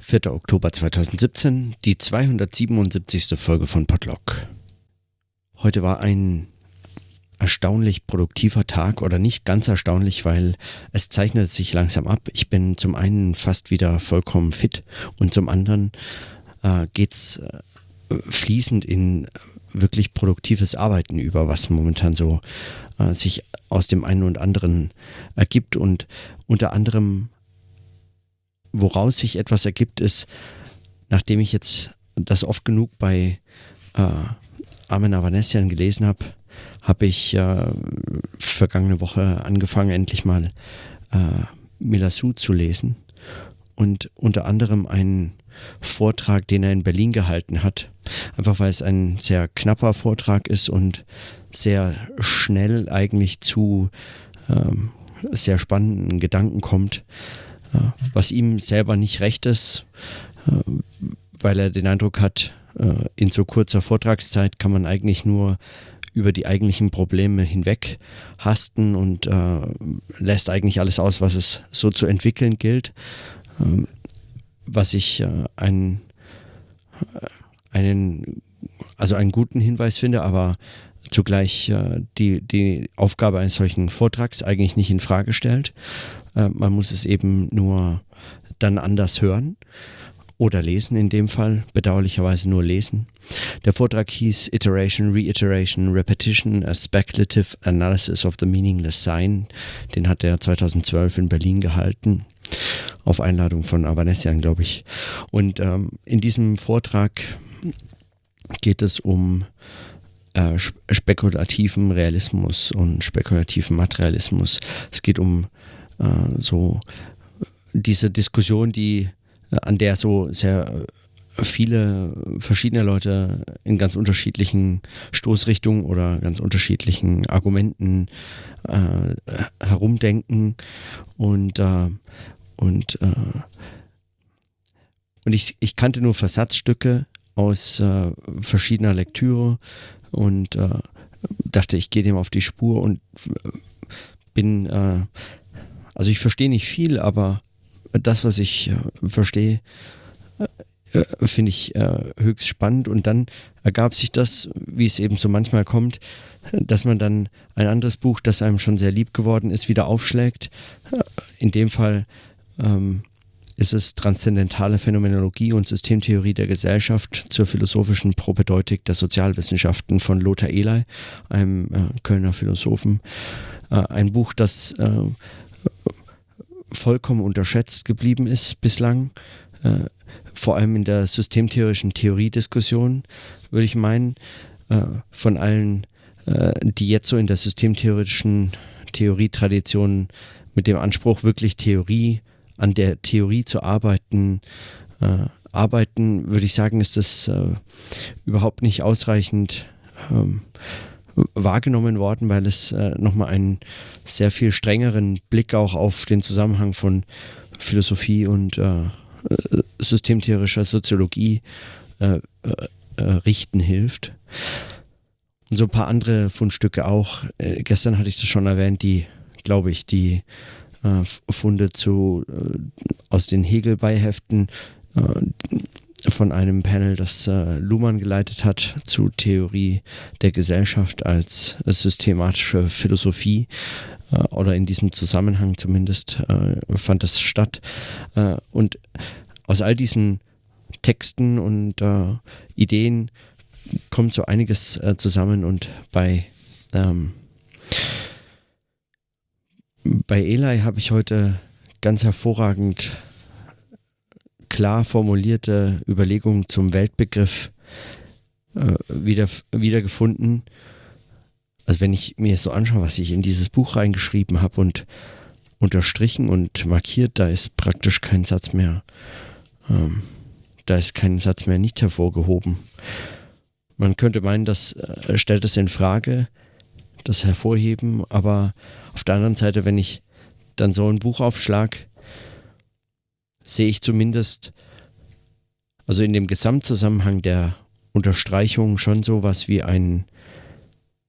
4. Oktober 2017, die 277. Folge von Podlock. Heute war ein erstaunlich produktiver Tag oder nicht ganz erstaunlich, weil es zeichnet sich langsam ab. Ich bin zum einen fast wieder vollkommen fit und zum anderen äh, geht es äh, fließend in wirklich produktives Arbeiten über, was momentan so äh, sich aus dem einen und anderen ergibt und unter anderem woraus sich etwas ergibt, ist, nachdem ich jetzt das oft genug bei äh, Armin Avanesian gelesen habe, habe ich äh, vergangene Woche angefangen, endlich mal äh, Milasu zu lesen und unter anderem einen Vortrag, den er in Berlin gehalten hat, einfach weil es ein sehr knapper Vortrag ist und sehr schnell eigentlich zu ähm, sehr spannenden Gedanken kommt was ihm selber nicht recht ist, äh, weil er den Eindruck hat, äh, in so kurzer Vortragszeit kann man eigentlich nur über die eigentlichen Probleme hinweg hasten und äh, lässt eigentlich alles aus, was es so zu entwickeln gilt. Ähm, was ich einen, einen, also einen guten Hinweis finde, aber zugleich die, die Aufgabe eines solchen Vortrags eigentlich nicht in Frage stellt. Äh, man muss es eben nur dann anders hören oder lesen, in dem Fall bedauerlicherweise nur lesen. Der Vortrag hieß Iteration, Reiteration, Repetition, a Speculative Analysis of the Meaningless Sign. Den hat er 2012 in Berlin gehalten, auf Einladung von Avanesian, glaube ich. Und ähm, in diesem Vortrag geht es um äh, spekulativen Realismus und spekulativen Materialismus. Es geht um äh, so diese Diskussion, die äh, an der so sehr viele verschiedene Leute in ganz unterschiedlichen Stoßrichtungen oder ganz unterschiedlichen Argumenten äh, herumdenken und äh, und äh, und ich, ich kannte nur Versatzstücke aus äh, verschiedener Lektüre und äh, dachte, ich gehe dem auf die Spur und bin also ich verstehe nicht viel, aber das, was ich äh, verstehe, äh, äh, finde ich äh, höchst spannend. Und dann ergab sich das, wie es eben so manchmal kommt, dass man dann ein anderes Buch, das einem schon sehr lieb geworden ist, wieder aufschlägt. Äh, in dem Fall ähm, ist es Transzendentale Phänomenologie und Systemtheorie der Gesellschaft zur philosophischen Propedeutik der Sozialwissenschaften von Lothar Eley, einem äh, Kölner Philosophen. ein Buch, das vollkommen unterschätzt geblieben ist bislang, äh, vor allem in der systemtheoretischen Theoriediskussion, würde ich meinen, äh, von allen, äh, die jetzt so in der systemtheoretischen Theorietradition mit dem Anspruch, wirklich Theorie, an der Theorie zu arbeiten, äh, arbeiten, würde ich sagen, ist das äh, überhaupt nicht ausreichend ähm, wahrgenommen worden, weil es äh, nochmal einen sehr viel strengeren Blick auch auf den Zusammenhang von Philosophie und äh, äh systemtheorischer Soziologie äh, richten hilft. Und so ein paar andere Fundstücke auch. gestern hatte ich das schon erwähnt, die, glaube ich, die Funde zu, aus den Hegel-Beiheften von einem Panel, das äh, Luhmann geleitet hat, zu Theorie der Gesellschaft als äh, systematische Philosophie äh, oder in diesem Zusammenhang zumindest äh, fand das statt. Äh, und aus all diesen Texten und äh, Ideen kommt so einiges zusammen und bei ähm, bei Eli habe ich heute ganz hervorragend klar formulierte Überlegungen zum Weltbegriff äh, wieder, wiedergefunden. Also wenn ich mir so anschaue, was ich in dieses Buch reingeschrieben habe und unterstrichen und markiert, da ist praktisch kein Satz mehr, ähm, da ist kein Satz mehr nicht hervorgehoben. Man könnte meinen, das äh, stellt es in Frage, das Hervorheben, aber auf der anderen Seite, wenn ich dann so ein Buch aufschlag, sehe ich zumindest, also in dem Gesamtzusammenhang der Unterstreichung schon sowas wie ein,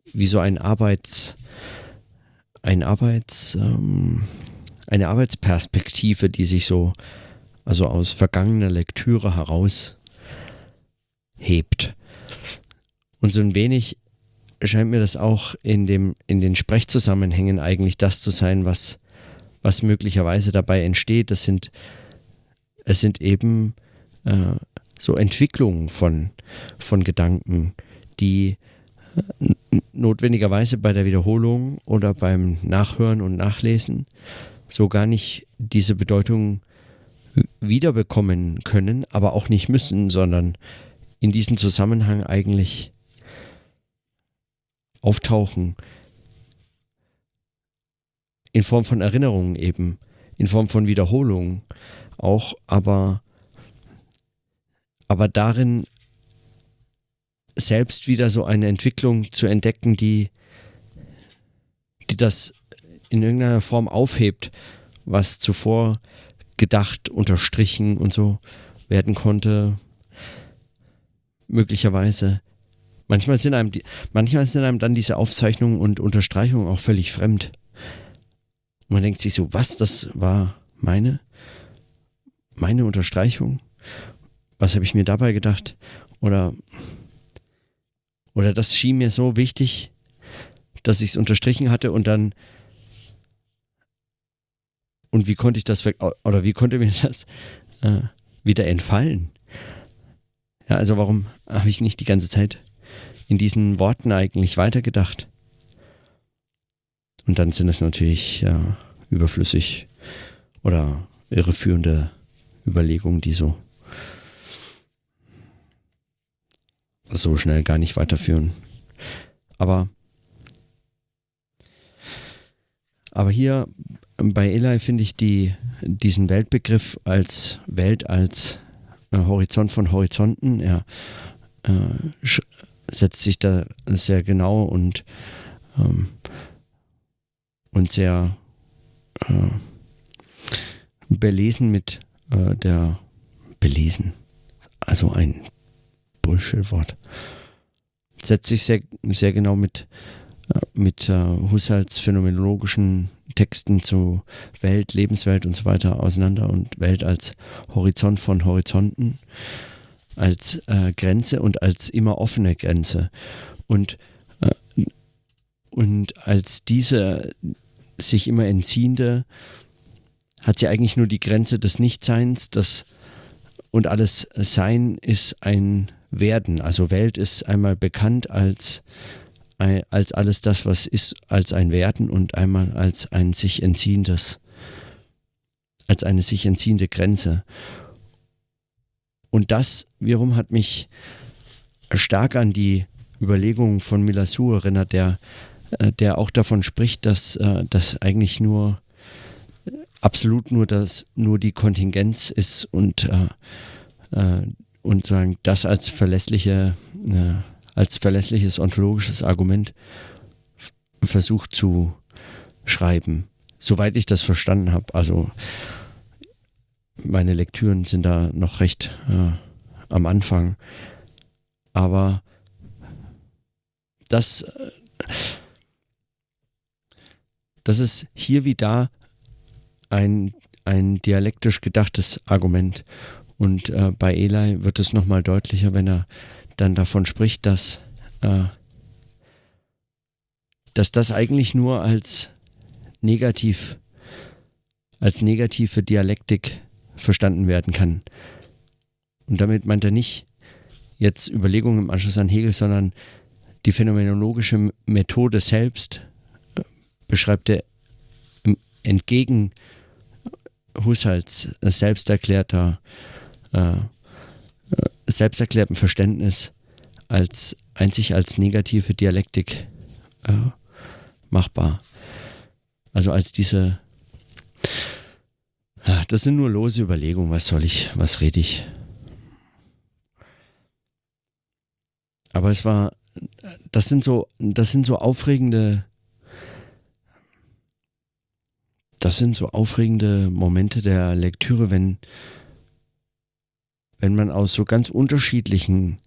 wie so ein Arbeits, ein Arbeits, ähm, eine Arbeitsperspektive, die sich so also aus vergangener Lektüre heraus hebt. Und so ein wenig scheint mir das auch in, dem, in den Sprechzusammenhängen eigentlich das zu sein, was, was möglicherweise dabei entsteht. Das sind, es sind eben äh, so Entwicklungen von, von Gedanken, die äh, notwendigerweise bei der Wiederholung oder beim Nachhören und Nachlesen so gar nicht diese Bedeutung wiederbekommen können, aber auch nicht müssen, sondern in diesem Zusammenhang eigentlich auftauchen. In Form von Erinnerungen eben, in Form von Wiederholungen auch, aber, aber darin selbst wieder so eine Entwicklung zu entdecken, die, die das in irgendeiner Form aufhebt, was zuvor gedacht, unterstrichen und so werden konnte. Möglicherweise. Manchmal sind einem, die, manchmal sind einem dann diese Aufzeichnungen und Unterstreichungen auch völlig fremd. Und man denkt sich so, was, das war meine, meine Unterstreichung? Was habe ich mir dabei gedacht? Oder, oder das schien mir so wichtig, dass ich es unterstrichen hatte und dann und wie konnte ich das oder wie konnte mir das äh, wieder entfallen? Ja, also warum habe ich nicht die ganze Zeit in diesen Worten eigentlich weitergedacht? Und dann sind es natürlich äh, überflüssig oder irreführende Überlegungen, die so so schnell gar nicht weiterführen. Aber aber hier bei Eli finde ich die, diesen Weltbegriff als Welt als äh, Horizont von Horizonten. Er äh, setzt sich da sehr genau und, ähm, und sehr äh, belesen mit äh, der belesen. Also ein Bullshit-Wort. Setzt sich sehr, sehr genau mit, äh, mit äh, Husserls phänomenologischen Texten zu Welt, Lebenswelt und so weiter auseinander und Welt als Horizont von Horizonten, als äh, Grenze und als immer offene Grenze. Und, äh, und als diese sich immer entziehende hat sie eigentlich nur die Grenze des Nichtseins, das und alles Sein ist ein Werden. Also Welt ist einmal bekannt als als alles das, was ist, als ein Werden und einmal als ein sich entziehendes, als eine sich entziehende Grenze. Und das wiederum hat mich stark an die Überlegungen von Milasur erinnert, der, äh, der auch davon spricht, dass äh, das eigentlich nur absolut nur das, nur die Kontingenz ist und, äh, und sagen, das als verlässliche als verlässliches ontologisches Argument versucht zu schreiben. Soweit ich das verstanden habe. Also meine Lektüren sind da noch recht äh, am Anfang. Aber das, äh, das ist hier wie da ein, ein dialektisch gedachtes Argument. Und äh, bei Eli wird es nochmal deutlicher, wenn er dann davon spricht, dass, äh, dass das eigentlich nur als negativ, als negative Dialektik verstanden werden kann. Und damit meint er nicht jetzt Überlegungen im Anschluss an Hegel, sondern die phänomenologische Methode selbst äh, beschreibt er entgegen Husserls selbsterklärter äh, selbsterklärten Verständnis als einzig als negative Dialektik äh, machbar. Also als diese, das sind nur lose Überlegungen, was soll ich, was rede ich. Aber es war, das sind so, das sind so aufregende, das sind so aufregende Momente der Lektüre, wenn, wenn man aus so ganz unterschiedlichen,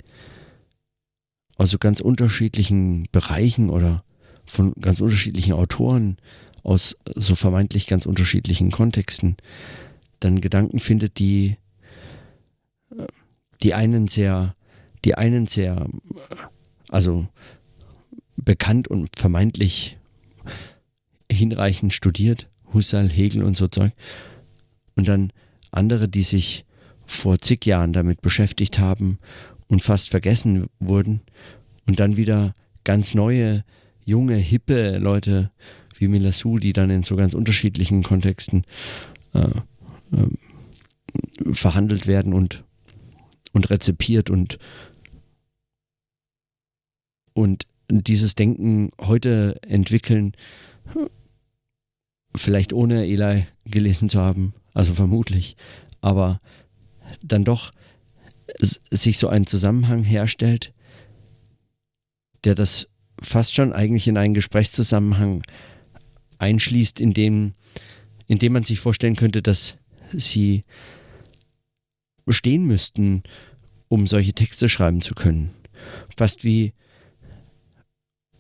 aus so ganz unterschiedlichen Bereichen oder von ganz unterschiedlichen Autoren, aus so vermeintlich ganz unterschiedlichen Kontexten, dann Gedanken findet, die, die einen sehr, die einen sehr, also bekannt und vermeintlich hinreichend studiert, Husserl, Hegel und so Zeug. Und dann andere, die sich vor zig Jahren damit beschäftigt haben und fast vergessen wurden und dann wieder ganz neue, junge, hippe Leute wie Milassou, die dann in so ganz unterschiedlichen Kontexten äh, äh, verhandelt werden und, und rezipiert und, und dieses Denken heute entwickeln, vielleicht ohne Eli gelesen zu haben, also vermutlich, aber dann doch sich so ein Zusammenhang herstellt, der das fast schon eigentlich in einen Gesprächszusammenhang einschließt, in dem, in dem man sich vorstellen könnte, dass sie stehen müssten, um solche Texte schreiben zu können. Fast wie,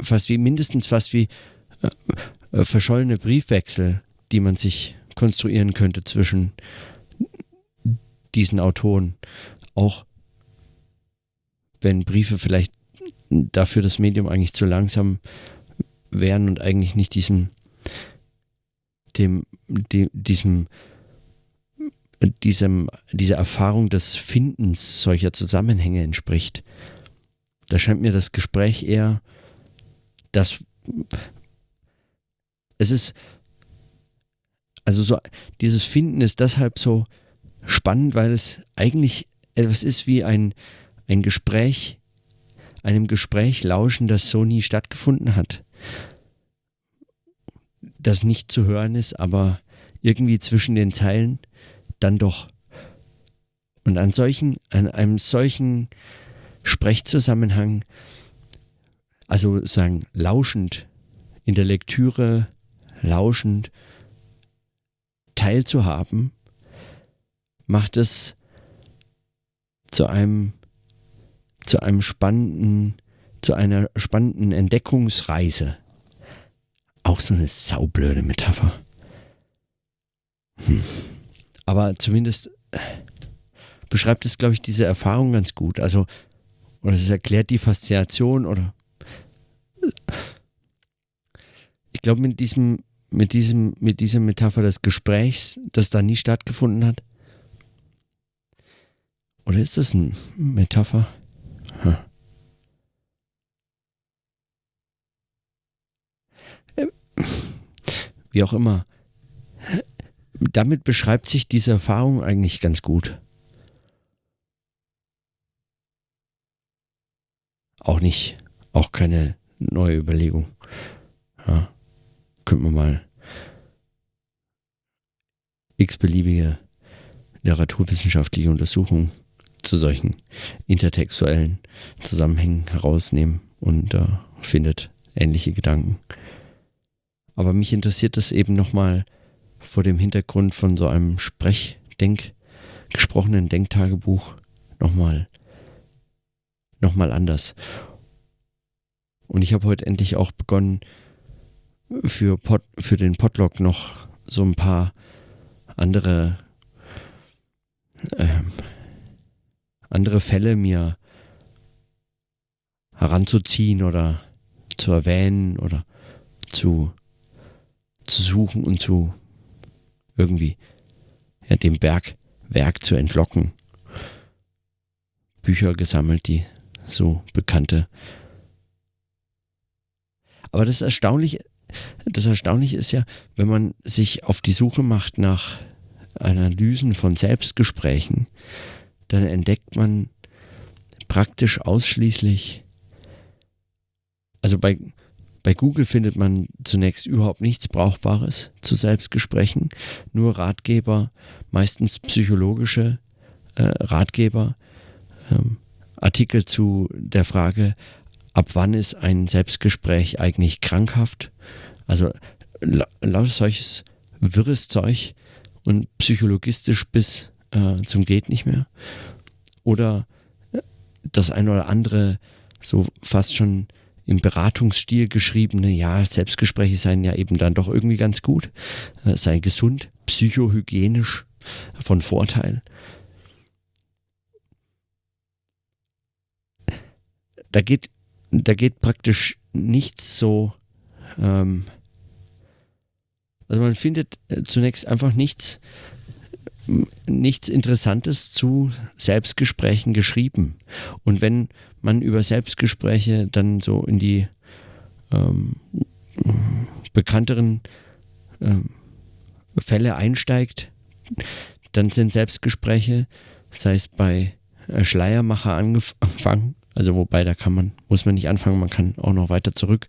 fast wie, mindestens fast wie äh, äh, verschollene Briefwechsel, die man sich konstruieren könnte zwischen diesen Autoren. Auch wenn Briefe vielleicht dafür das Medium eigentlich zu langsam wären und eigentlich nicht diesem, dem, dem diesem, diesem, dieser Erfahrung des Findens solcher Zusammenhänge entspricht. Da scheint mir das Gespräch eher das es ist, also so, dieses Finden ist deshalb so spannend, weil es eigentlich etwas ist wie ein, ein Gespräch, einem Gespräch lauschen, das so nie stattgefunden hat. Das nicht zu hören ist, aber irgendwie zwischen den Zeilen dann doch. Und an solchen, an einem solchen Sprechzusammenhang, also sagen, lauschend in der Lektüre lauschend teilzuhaben, macht es zu einem, zu einem spannenden, zu einer spannenden Entdeckungsreise. Auch so eine saublöde Metapher. Hm. Aber zumindest beschreibt es, glaube ich, diese Erfahrung ganz gut. Also, oder es erklärt die Faszination oder ich glaube, mit diesem mit, diesem, mit dieser Metapher des Gesprächs, das da nie stattgefunden hat? Oder ist das eine Metapher? Hm. Wie auch immer. Damit beschreibt sich diese Erfahrung eigentlich ganz gut. Auch nicht, auch keine neue Überlegung. Ja könnte man mal x-beliebige literaturwissenschaftliche Untersuchungen zu solchen intertextuellen Zusammenhängen herausnehmen und äh, findet ähnliche Gedanken. Aber mich interessiert das eben nochmal vor dem Hintergrund von so einem Sprechdenk, gesprochenen Denktagebuch nochmal noch mal anders. Und ich habe heute endlich auch begonnen, für, Pod, für den Podlog noch so ein paar andere, ähm, andere Fälle mir heranzuziehen oder zu erwähnen oder zu, zu suchen und zu irgendwie ja, dem Bergwerk zu entlocken. Bücher gesammelt, die so bekannte. Aber das Erstaunliche das Erstaunliche ist ja, wenn man sich auf die Suche macht nach Analysen von Selbstgesprächen, dann entdeckt man praktisch ausschließlich, also bei, bei Google findet man zunächst überhaupt nichts Brauchbares zu Selbstgesprächen, nur Ratgeber, meistens psychologische äh, Ratgeber, ähm, Artikel zu der Frage, ab wann ist ein Selbstgespräch eigentlich krankhaft? Also lauter solches wirres Zeug und psychologistisch bis äh, zum geht nicht mehr. Oder äh, das ein oder andere so fast schon im Beratungsstil geschriebene, ja, Selbstgespräche seien ja eben dann doch irgendwie ganz gut, äh, seien gesund, psychohygienisch, von Vorteil. Da geht, da geht praktisch nichts so, ähm, also man findet äh, zunächst einfach nichts, nichts Interessantes zu Selbstgesprächen geschrieben. Und wenn man über Selbstgespräche dann so in die ähm, bekannteren ähm, Fälle einsteigt, dann sind Selbstgespräche, sei es bei äh, Schleiermacher angefangen, also wobei da kann man, muss man nicht anfangen, man kann auch noch weiter zurück.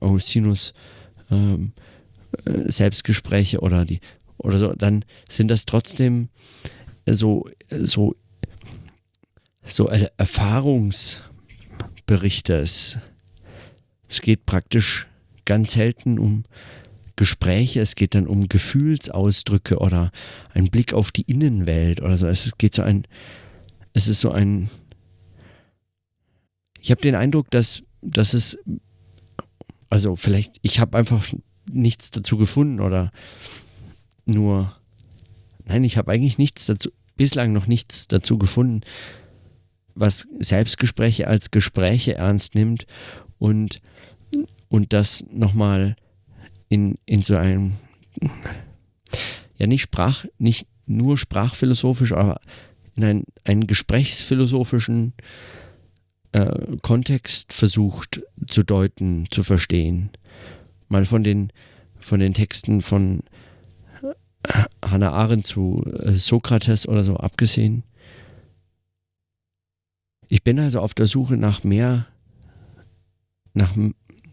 Augustinus ähm, äh, Selbstgespräche oder die oder so, dann sind das trotzdem so, so, so Erfahrungsberichte. Es, es geht praktisch ganz selten um Gespräche, es geht dann um Gefühlsausdrücke oder ein Blick auf die Innenwelt oder so. Es geht so ein, es ist so ein, ich habe den Eindruck, dass, dass es, also vielleicht, ich habe einfach nichts dazu gefunden oder nur, nein, ich habe eigentlich nichts dazu, bislang noch nichts dazu gefunden, was Selbstgespräche als Gespräche ernst nimmt und, und das nochmal in, in so einem, ja nicht Sprach, nicht nur sprachphilosophisch, aber in ein, einen gesprächsphilosophischen äh, Kontext versucht zu deuten, zu verstehen. Mal von den, von den Texten von Hannah Arendt zu äh, Sokrates oder so abgesehen. Ich bin also auf der Suche nach mehr, nach,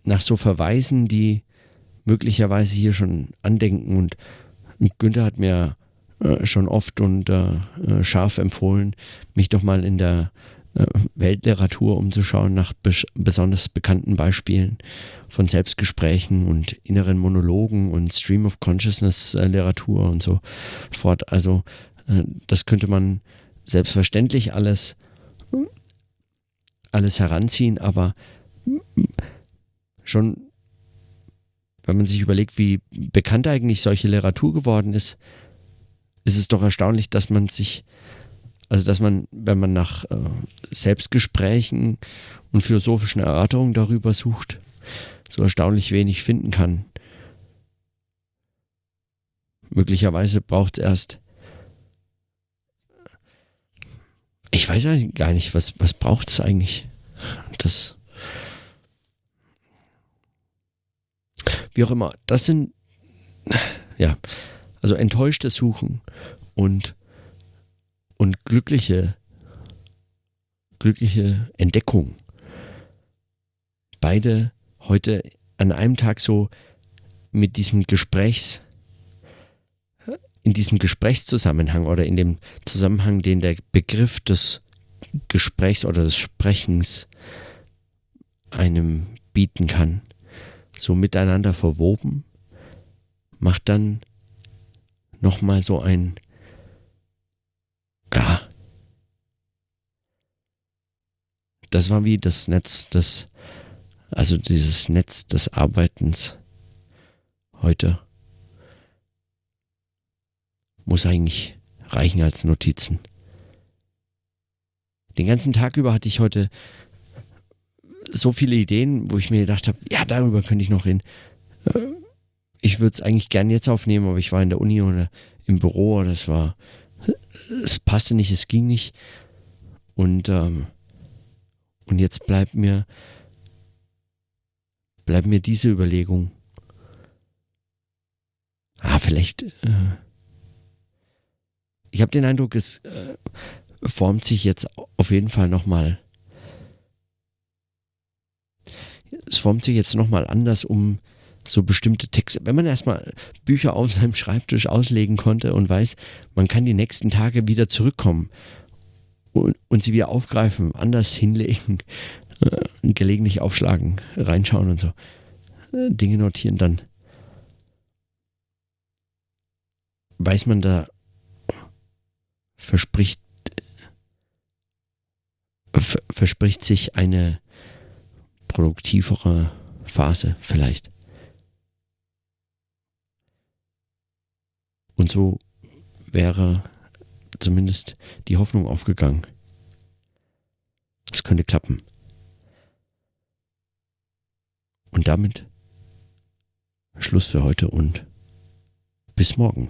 nach so Verweisen, die möglicherweise hier schon andenken. Und Günther hat mir äh, schon oft und äh, äh, scharf empfohlen, mich doch mal in der äh, Weltliteratur umzuschauen nach bes besonders bekannten Beispielen von Selbstgesprächen und inneren Monologen und Stream of Consciousness äh, Literatur und so fort. Also äh, das könnte man selbstverständlich alles, alles heranziehen, aber schon wenn man sich überlegt, wie bekannt eigentlich solche Literatur geworden ist, ist es doch erstaunlich, dass man sich, also dass man, wenn man nach äh, Selbstgesprächen und philosophischen Erörterungen darüber sucht, so erstaunlich wenig finden kann. Möglicherweise braucht es erst. Ich weiß eigentlich gar nicht, was, was braucht es eigentlich? Das Wie auch immer. Das sind, ja, also enttäuschte Suchen und, und glückliche, glückliche Entdeckung. Beide heute an einem Tag so mit diesem Gesprächs, in diesem Gesprächszusammenhang oder in dem Zusammenhang, den der Begriff des Gesprächs oder des Sprechens einem bieten kann so miteinander verwoben, macht dann nochmal so ein, das war wie das Netz des, also dieses Netz des Arbeitens heute muss eigentlich reichen als Notizen. Den ganzen Tag über hatte ich heute so viele Ideen, wo ich mir gedacht habe, ja, darüber könnte ich noch reden. Äh, ich würde es eigentlich gern jetzt aufnehmen, aber ich war in der Uni oder im Büro es war, es passte nicht, es ging nicht. Und, ähm, und jetzt bleibt mir, bleibt mir diese Überlegung. Ah, vielleicht. Äh, ich habe den Eindruck, es äh, formt sich jetzt auf jeden Fall nochmal es formt sich jetzt nochmal anders um so bestimmte Texte. Wenn man erstmal Bücher auf seinem Schreibtisch auslegen konnte und weiß, man kann die nächsten Tage wieder zurückkommen und, und sie wieder aufgreifen, anders hinlegen, äh, gelegentlich aufschlagen, reinschauen und so, äh, Dinge notieren, dann weiß man da, verspricht, verspricht sich eine produktivere Phase vielleicht. Und so wäre zumindest die Hoffnung aufgegangen. Es könnte klappen. Und damit Schluss für heute und bis morgen.